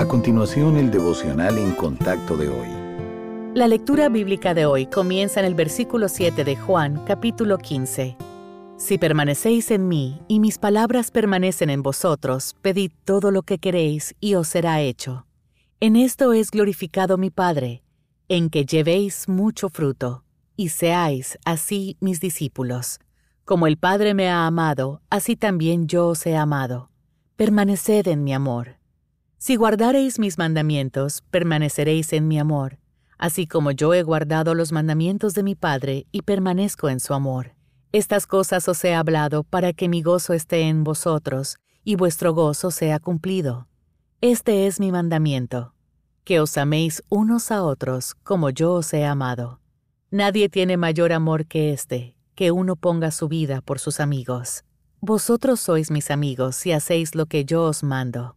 A continuación, el devocional en contacto de hoy. La lectura bíblica de hoy comienza en el versículo 7 de Juan, capítulo 15. Si permanecéis en mí y mis palabras permanecen en vosotros, pedid todo lo que queréis y os será hecho. En esto es glorificado mi Padre, en que llevéis mucho fruto, y seáis así mis discípulos. Como el Padre me ha amado, así también yo os he amado. Permaneced en mi amor. Si guardareis mis mandamientos, permaneceréis en mi amor, así como yo he guardado los mandamientos de mi Padre y permanezco en su amor. Estas cosas os he hablado para que mi gozo esté en vosotros y vuestro gozo sea cumplido. Este es mi mandamiento, que os améis unos a otros como yo os he amado. Nadie tiene mayor amor que este, que uno ponga su vida por sus amigos. Vosotros sois mis amigos si hacéis lo que yo os mando.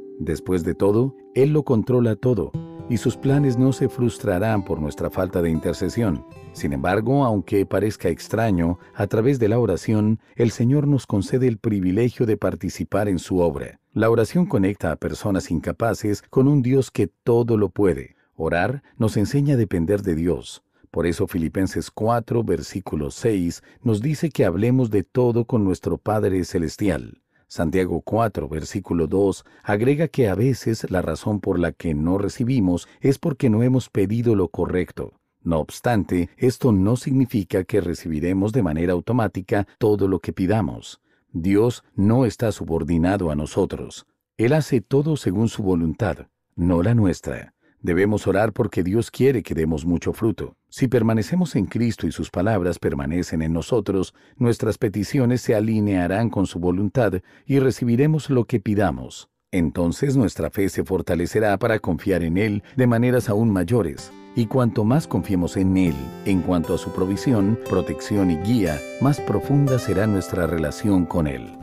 Después de todo, Él lo controla todo, y sus planes no se frustrarán por nuestra falta de intercesión. Sin embargo, aunque parezca extraño, a través de la oración, el Señor nos concede el privilegio de participar en su obra. La oración conecta a personas incapaces con un Dios que todo lo puede. Orar nos enseña a depender de Dios. Por eso Filipenses 4, versículo 6 nos dice que hablemos de todo con nuestro Padre Celestial. Santiago 4, versículo 2, agrega que a veces la razón por la que no recibimos es porque no hemos pedido lo correcto. No obstante, esto no significa que recibiremos de manera automática todo lo que pidamos. Dios no está subordinado a nosotros. Él hace todo según su voluntad, no la nuestra. Debemos orar porque Dios quiere que demos mucho fruto. Si permanecemos en Cristo y sus palabras permanecen en nosotros, nuestras peticiones se alinearán con su voluntad y recibiremos lo que pidamos. Entonces nuestra fe se fortalecerá para confiar en Él de maneras aún mayores. Y cuanto más confiemos en Él en cuanto a su provisión, protección y guía, más profunda será nuestra relación con Él.